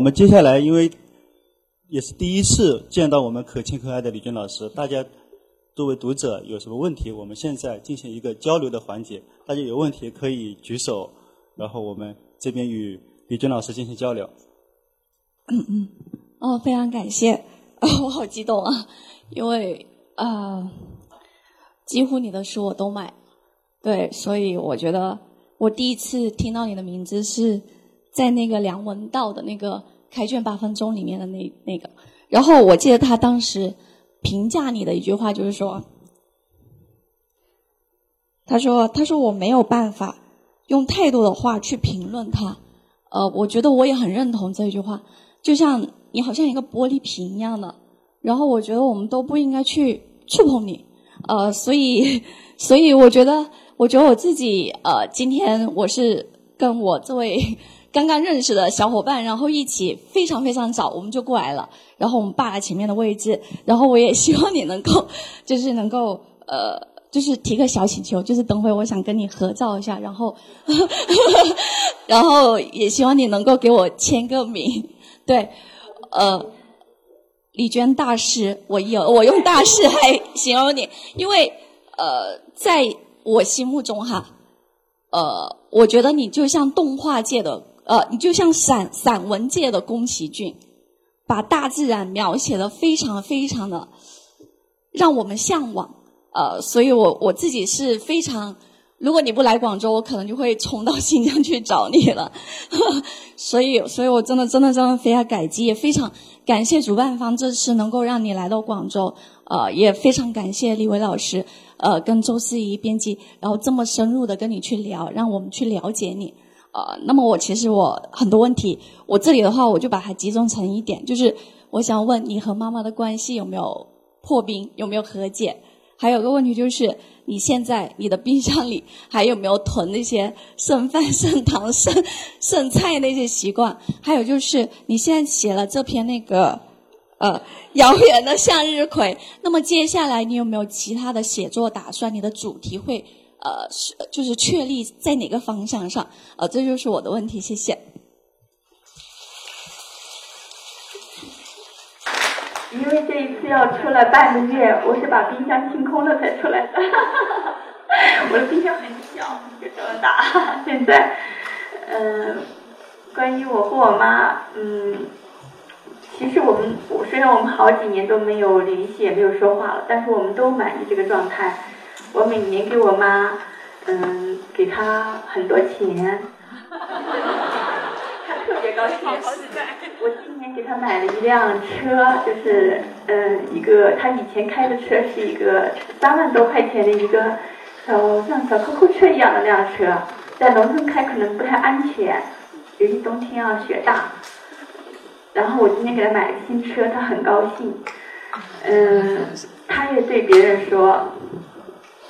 我们接下来因为也是第一次见到我们可亲可爱的李娟老师，大家作为读者有什么问题，我们现在进行一个交流的环节，大家有问题可以举手，然后我们这边与李娟老师进行交流。嗯嗯，哦，非常感谢，我好激动啊，因为啊，几乎你的书我都买，对，所以我觉得我第一次听到你的名字是。在那个梁文道的那个开卷八分钟里面的那那个，然后我记得他当时评价你的一句话就是说，他说他说我没有办法用太多的话去评论他，呃，我觉得我也很认同这句话，就像你好像一个玻璃瓶一样的，然后我觉得我们都不应该去触碰你，呃，所以 所以我觉得我觉得我自己呃今天我是跟我这位。刚刚认识的小伙伴，然后一起非常非常早，我们就过来了。然后我们霸了前面的位置。然后我也希望你能够，就是能够呃，就是提个小请求，就是等会我想跟你合照一下。然后，然后也希望你能够给我签个名。对，呃，李娟大师，我有我用大师来形容你，因为呃，在我心目中哈，呃，我觉得你就像动画界的。呃，你就像散散文界的宫崎骏，把大自然描写的非常非常的让我们向往。呃，所以我我自己是非常，如果你不来广州，我可能就会冲到新疆去找你了。所以，所以我真的真的真的非常感激，也非常感谢主办方这次能够让你来到广州。呃，也非常感谢李伟老师，呃，跟周思怡编辑，然后这么深入的跟你去聊，让我们去了解你。呃，那么我其实我很多问题，我这里的话我就把它集中成一点，就是我想问你和妈妈的关系有没有破冰，有没有和解？还有个问题就是，你现在你的冰箱里还有没有囤那些剩饭、剩糖、剩剩菜那些习惯？还有就是，你现在写了这篇那个呃遥远的向日葵，那么接下来你有没有其他的写作打算？你的主题会？呃，是就是确立在哪个方向上？呃，这就是我的问题，谢谢。因为这一次要出来半个月，我是把冰箱清空了才出来的。我的冰箱很小，就这么大。现在，嗯，关于我和我妈，嗯，其实我们虽然我们好几年都没有联系，也没有说话了，但是我们都满意这个状态。我每年给我妈，嗯，给她很多钱，她特别高兴。我今年给她买了一辆车，就是嗯，一个她以前开的车是一个三万多块钱的一个小像小 QQ 车一样的那辆车，在农村开可能不太安全，尤其冬天啊雪大。然后我今天给她买了个新车，她很高兴。嗯，她也对别人说。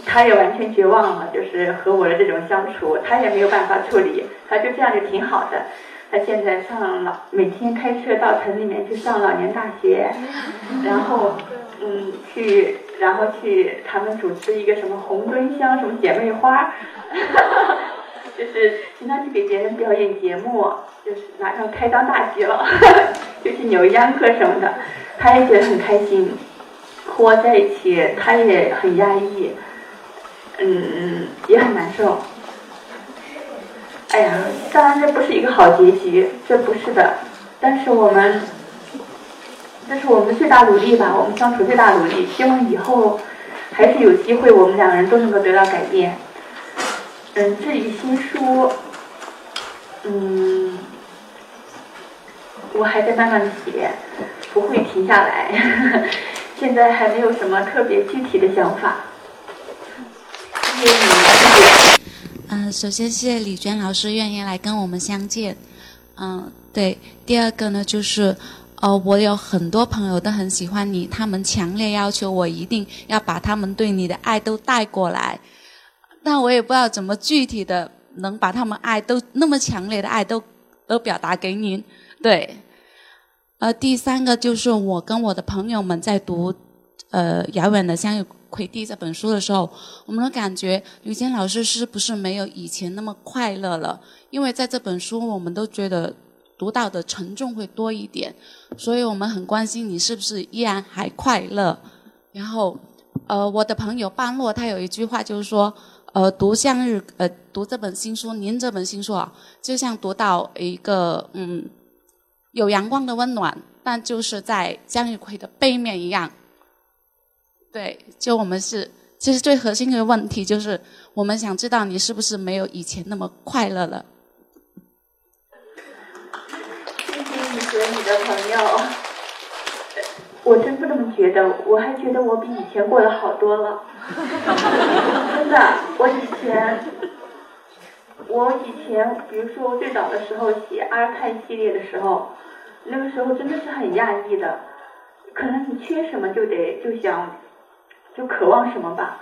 他也完全绝望了，就是和我的这种相处，他也没有办法处理，他就这样就挺好的。他现在上老，每天开车到城里面去上老年大学，然后嗯去，然后去他们主持一个什么红墩乡什么姐妹花，就是经常去给别人表演节目，就是马上开张大吉了，就去扭秧歌什么的，他也觉得很开心，和我在一起他也很压抑。嗯，也很难受。哎呀，当然这不是一个好结局，这不是的。但是我们，这是我们最大努力吧，我们相处最大努力。希望以后还是有机会，我们两个人都能够得到改变。嗯，至于新书，嗯，我还在慢慢写，不会停下来。现在还没有什么特别具体的想法。嗯，首先谢谢李娟老师愿意来跟我们相见。嗯，对。第二个呢，就是呃，我有很多朋友都很喜欢你，他们强烈要求我一定要把他们对你的爱都带过来。但我也不知道怎么具体的能把他们爱都那么强烈的爱都都表达给您。对。呃，第三个就是我跟我的朋友们在读呃《遥远的相遇葵地》这本书的时候，我们都感觉吕坚老师是不是没有以前那么快乐了？因为在这本书，我们都觉得读到的沉重会多一点，所以我们很关心你是不是依然还快乐。然后，呃，我的朋友半落他有一句话就是说，呃，读向日，呃，读这本新书，您这本新书啊，就像读到一个嗯，有阳光的温暖，但就是在向日葵的背面一样。对，就我们是，其实最核心的问题就是，我们想知道你是不是没有以前那么快乐了。谢谢你和你的朋友，我真不这么觉得，我还觉得我比以前过得好多了。真的，我以前，我以前，比如说我最早的时候写阿尔泰系列的时候，那个时候真的是很压抑的，可能你缺什么就得就想。就渴望什么吧，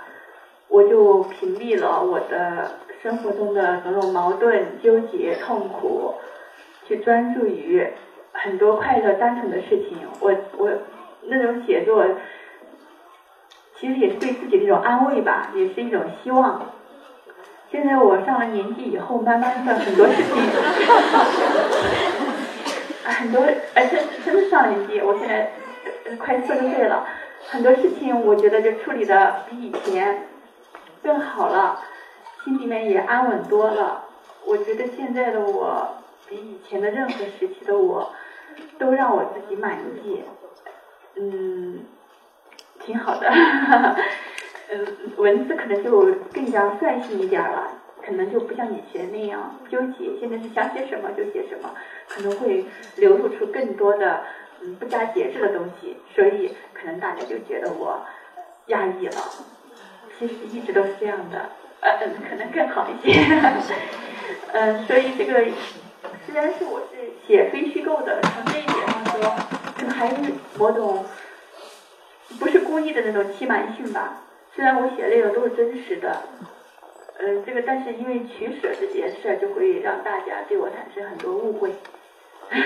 我就屏蔽了我的生活中的种种矛盾、纠结、痛苦，去专注于很多快乐、单纯的事情。我我那种写作，其实也是对自己的一种安慰吧，也是一种希望。现在我上了年纪以后，慢慢的很多事情，很多，而且真的上了年纪，我现在快四十岁了。很多事情我觉得就处理的比以前更好了，心里面也安稳多了。我觉得现在的我比以前的任何时期的我都让我自己满意，嗯，挺好的。嗯，文字可能就更加率性一点了，可能就不像以前那样纠结。现在是想写什么就写什么，可能会流露出更多的。不加节制的东西，所以可能大家就觉得我压抑了。其实一直都是这样的，呃，可能更好一些。嗯，所以这个虽然是我是写非虚构的，从这一点上说，可能还是某种不是故意的那种欺瞒性吧。虽然我写的内容都是真实的，嗯，这个但是因为取舍这件事，就会让大家对我产生很多误会。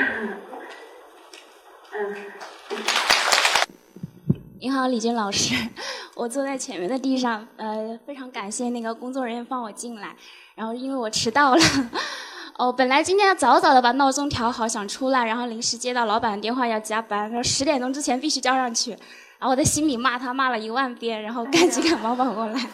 嗯，你好，李军老师，我坐在前面的地上，呃，非常感谢那个工作人员放我进来，然后因为我迟到了，哦，本来今天要早早的把闹钟调好想出来，然后临时接到老板的电话要加班，说十点钟之前必须交上去，然后我在心里骂他骂了一万遍，然后赶紧赶忙跑过来。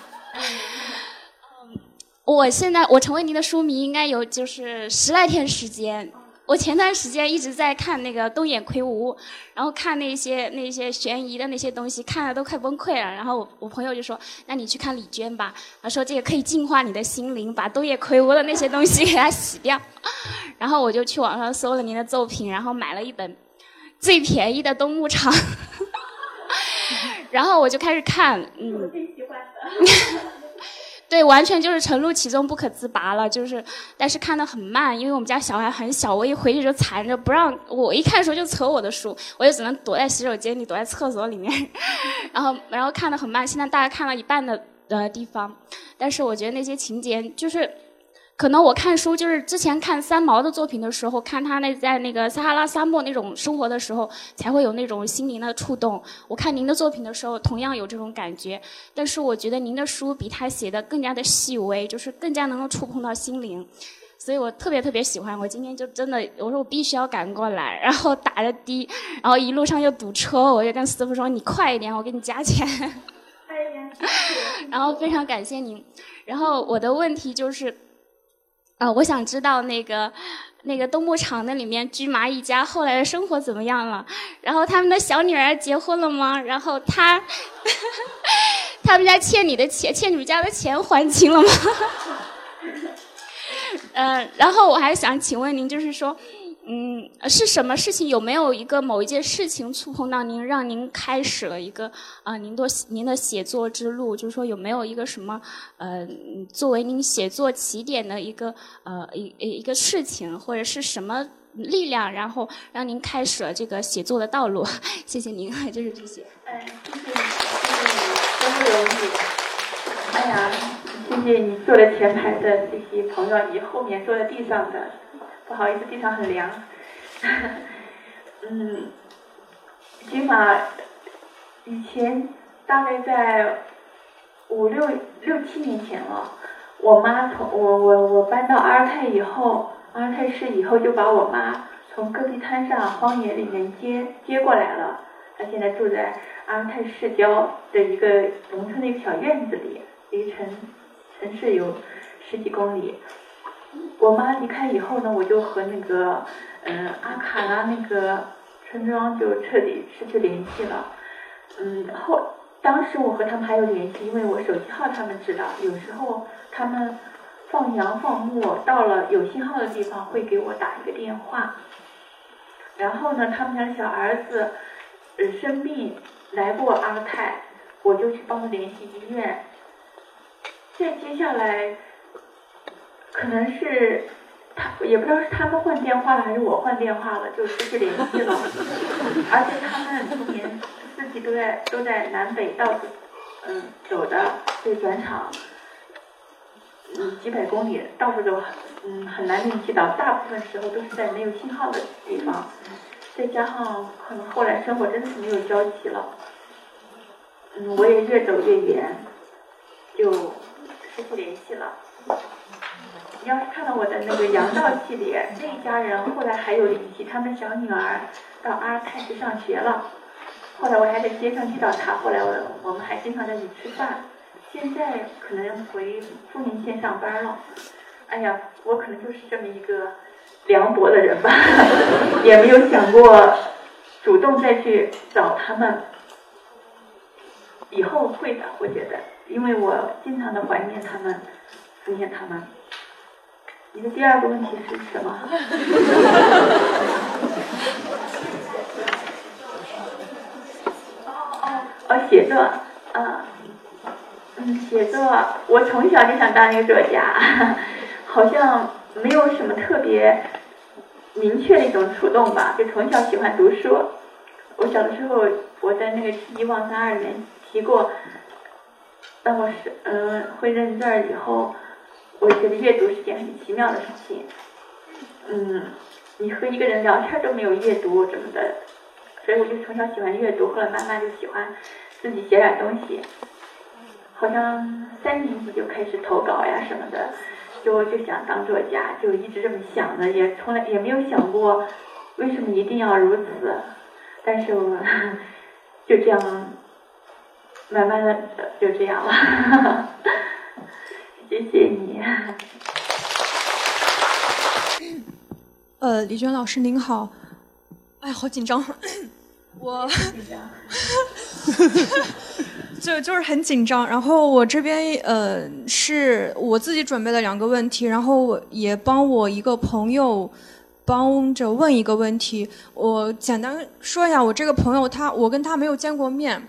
我现在我成为您的书迷应该有就是十来天时间。我前段时间一直在看那个东野圭吾，然后看那些那些悬疑的那些东西，看的都快崩溃了。然后我我朋友就说：“那你去看李娟吧。”他说这个可以净化你的心灵，把东野圭吾的那些东西 给它洗掉。然后我就去网上搜了您的作品，然后买了一本最便宜的东牧场，然后我就开始看，嗯。最喜欢的对，完全就是沉入其中不可自拔了，就是，但是看得很慢，因为我们家小孩很小，我一回去就缠着不让我一看书就扯我的书，我就只能躲在洗手间里，躲在厕所里面，然后然后看得很慢，现在大概看了一半的呃地方，但是我觉得那些情节就是。可能我看书就是之前看三毛的作品的时候，看他那在那个撒哈拉沙漠那种生活的时候，才会有那种心灵的触动。我看您的作品的时候，同样有这种感觉。但是我觉得您的书比他写的更加的细微，就是更加能够触碰到心灵，所以我特别特别喜欢。我今天就真的，我说我必须要赶过来，然后打的的，然后一路上又堵车，我就跟师傅说：“你快一点，我给你加钱。” 然后非常感谢您。然后我的问题就是。啊，我想知道那个那个东牧场那里面驹麻一家后来的生活怎么样了？然后他们的小女儿结婚了吗？然后他 他们家欠你的钱，欠你们家的钱还清了吗？嗯，然后我还想请问您，就是说。嗯，是什么事情？有没有一个某一件事情触碰到您，让您开始了一个啊，您的您的写作之路？就是说，有没有一个什么呃，作为您写作起点的一个呃一一个事情，或者是什么力量，然后让您开始了这个写作的道路？谢谢您，就是这些。哎，谢谢你，谢谢你，真不容易。哎呀，谢谢你坐在前排的这些朋友，你后面坐在地上的。不好意思，地上很凉。嗯，起码以前大概在五六六七年前了，我妈从我我我搬到阿尔泰以后，阿尔泰市以后就把我妈从戈壁滩上荒野里面接接过来了。她现在住在阿尔泰市郊的一个农村的一个小院子里，离城城市有十几公里。我妈离开以后呢，我就和那个嗯阿卡拉那个村庄就彻底失去联系了。嗯，后当时我和他们还有联系，因为我手机号他们知道，有时候他们放羊放牧到了有信号的地方会给我打一个电话。然后呢，他们家小儿子呃生病来过阿泰，我就去帮他联系医院。再接下来。可能是他也不知道是他们换电话了还是我换电话了，就失去联系了。而且他们今年四季都在都在南北到处嗯走的，这转场嗯几百公里，到处都嗯很难联系到，大部分时候都是在没有信号的地方。再加上可能后来生活真的是没有交集了，嗯我也越走越远，就失去联系了。你要是看到我的那个杨道系列，那一家人后来还有联系，他们小女儿到阿尔泰去上学了，后来我还在街上遇到他，后来我我们还经常在一起吃饭。现在可能回富宁县上班了。哎呀，我可能就是这么一个凉薄的人吧，也没有想过主动再去找他们。以后会的，我觉得，因为我经常的怀念他们，思念他们。你的第二个问题是什么？哦哦哦，写作，嗯嗯，写作，我从小就想当一个作家，好像没有什么特别明确的一种触动吧，就从小喜欢读书。我小的时候，我在那个《提望三二》里面提过，当我是嗯会认字儿以后。我觉得阅读是件很奇妙的事情，嗯，你和一个人聊天都没有阅读什么的，所以我就从小喜欢阅读，后来慢慢就喜欢自己写点东西，好像三年级就开始投稿呀什么的，就就想当作家，就一直这么想的，也从来也没有想过为什么一定要如此，但是我 就这样慢慢的就这样了。谢谢你。呃，李娟老师您好，哎，好紧张，我就就是很紧张。然后我这边呃是我自己准备了两个问题，然后也帮我一个朋友帮着问一个问题。我简单说一下，我这个朋友他我跟他没有见过面，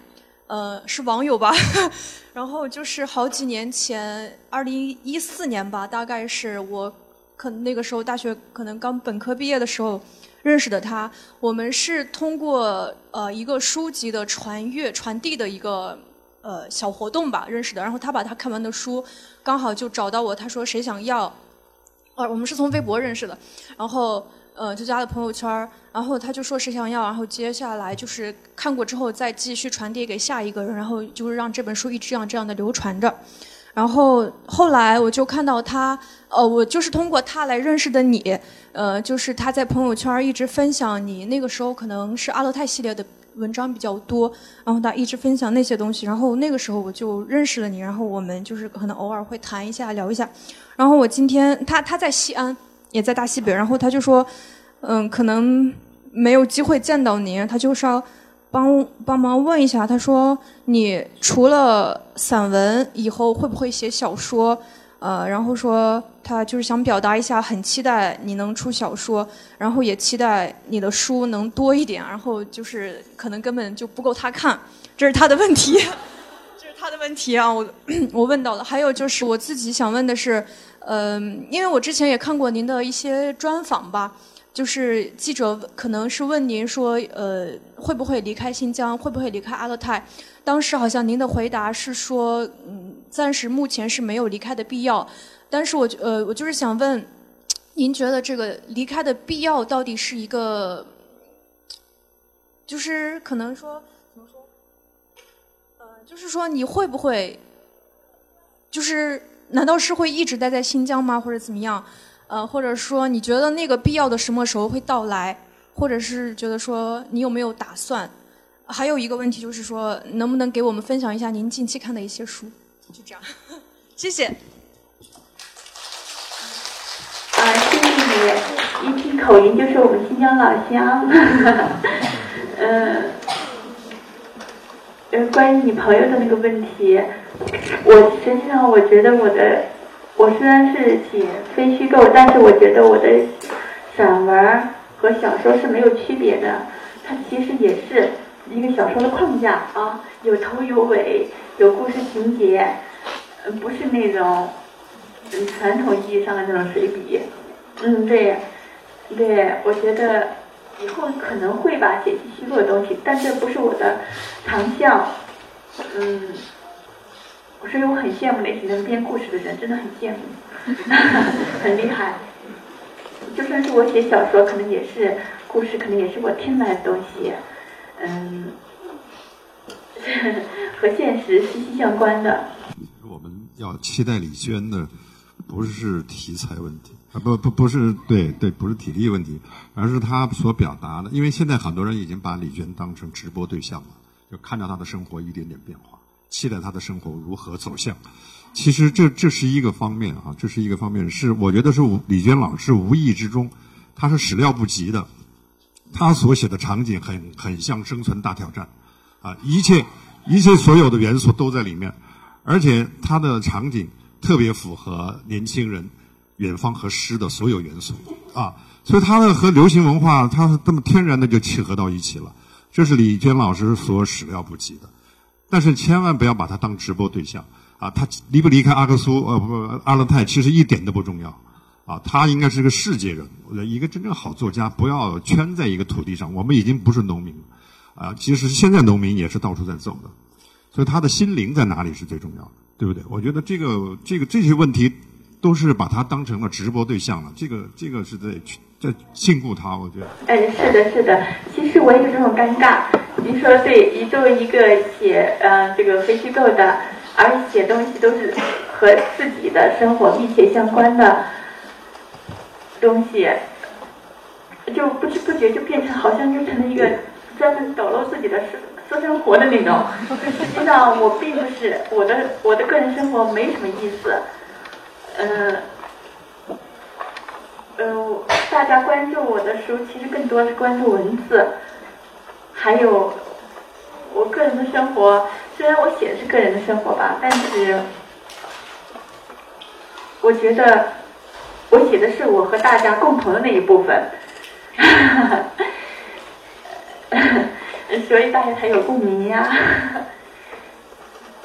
呃，是网友吧。然后就是好几年前，二零一四年吧，大概是我可能那个时候大学可能刚本科毕业的时候认识的他。我们是通过呃一个书籍的传阅传递的一个呃小活动吧认识的。然后他把他看完的书刚好就找到我，他说谁想要？呃，我们是从微博认识的，然后。呃，就加了朋友圈然后他就说谁想要，然后接下来就是看过之后再继续传递给下一个人，然后就是让这本书一直这样这样的流传着。然后后来我就看到他，呃，我就是通过他来认识的你，呃，就是他在朋友圈一直分享你那个时候可能是阿勒泰系列的文章比较多，然后他一直分享那些东西，然后那个时候我就认识了你，然后我们就是可能偶尔会谈一下聊一下，然后我今天他他在西安。也在大西北，然后他就说，嗯，可能没有机会见到您，他就是要帮帮忙问一下。他说，你除了散文，以后会不会写小说？呃，然后说他就是想表达一下，很期待你能出小说，然后也期待你的书能多一点。然后就是可能根本就不够他看，这是他的问题，的问题啊！我 我问到了。还有就是我自己想问的是。嗯，因为我之前也看过您的一些专访吧，就是记者可能是问您说，呃，会不会离开新疆，会不会离开阿勒泰？当时好像您的回答是说，嗯，暂时目前是没有离开的必要。但是我呃，我就是想问，您觉得这个离开的必要到底是一个，就是可能说？就是说你会不会，就是。难道是会一直待在新疆吗，或者怎么样？呃，或者说你觉得那个必要的什么时候会到来，或者是觉得说你有没有打算？还有一个问题就是说，能不能给我们分享一下您近期看的一些书？就这样，谢谢。啊，谢谢你，一听口音就是我们新疆老乡。嗯，呃，呃关于你朋友的那个问题，我实际上我觉得我的，我虽然是写非虚构，但是我觉得我的散文和小说是没有区别的，它其实也是。一个小说的框架啊，有头有尾，有故事情节，呃，不是那种嗯传统意义上的那种随笔。嗯，对，对，我觉得以后可能会吧，写些虚构的东西，但这不是我的长项。嗯，所以我很羡慕那些能编故事的人，真的很羡慕，很厉害。就算是我写小说，可能也是故事，可能也是我听来的东西。嗯，和现实息息相关的。我们要期待李娟的，不是题材问题啊，不不不是对对，不是体力问题，而是他所表达的。因为现在很多人已经把李娟当成直播对象了，就看到她的生活一点点变化，期待她的生活如何走向。其实这这是一个方面啊，这是一个方面，是我觉得是李娟老师无意之中，她是始料不及的。他所写的场景很很像生存大挑战，啊，一切一切所有的元素都在里面，而且他的场景特别符合年轻人远方和诗的所有元素，啊，所以他的和流行文化，他这么天然的就契合到一起了，这是李娟老师所始料不及的，但是千万不要把他当直播对象，啊，他离不离开阿克苏呃不阿勒泰其实一点都不重要。啊，他应该是个世界人，一个真正好作家，不要圈在一个土地上。我们已经不是农民，啊，其实现在农民也是到处在走的，所以他的心灵在哪里是最重要的，对不对？我觉得这个、这个这些问题都是把他当成了直播对象了，这个、这个是在在禁锢他。我觉得，哎，是的，是的，其实我也有这种尴尬。您说对，你作为一个写呃这个非虚构的，而且写东西都是和自己的生活密切相关的。东西就不知不觉就变成好像就成了一个专门抖露自己的私私生活的那种。实际上我并不是我的我的个人生活没什么意思。嗯，呃，大家关注我的书，其实更多是关注文字，还有我个人的生活。虽然我写的是个人的生活吧，但是我觉得。我写的是我和大家共同的那一部分，所以大家才有共鸣呀。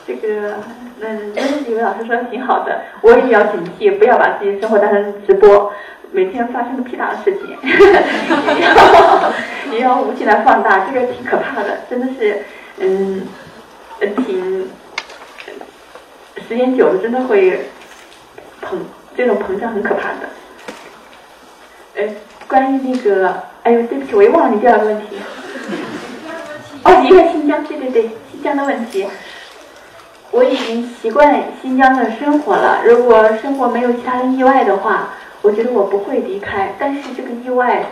这个，嗯，那几位老师说的挺好的，我也要警惕，不要把自己生活当成直播，每天发生的屁大的事情，也要也要无限的放大，这个挺可怕的，真的是，嗯，挺，时间久了真的会膨。这种膨胀很可怕的。哎，关于那个，哎呦，对不起，我又忘了你第二个问题。哦，离开新疆，对对对，新疆的问题。我已经习惯新疆的生活了。如果生活没有其他的意外的话，我觉得我不会离开。但是这个意外，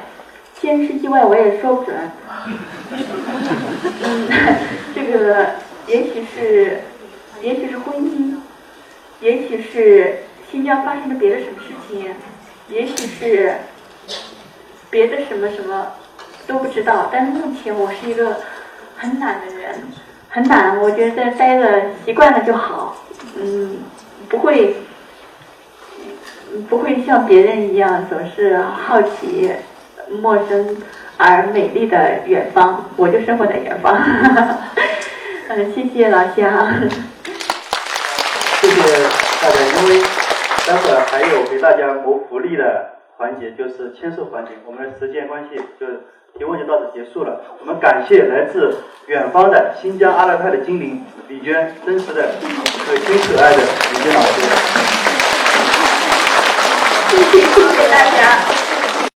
既然是意外，我也说不准。嗯，这个也许是，也许是婚姻，也许是。新疆发生了别的什么事情？也许是别的什么什么都不知道。但是目前我是一个很懒的人，很懒。我觉得待着习惯了就好，嗯，不会不会像别人一样总是好奇陌生而美丽的远方。我就生活在远方。嗯，谢谢老乡。谢谢大家，因为。待会儿还有给大家谋福利的环节，就是签售环节。我们时间关系，就提问就到此结束了。我们感谢来自远方的新疆阿勒泰的精灵李娟，真实的、可亲可爱的李娟老师。谢谢，谢谢大家。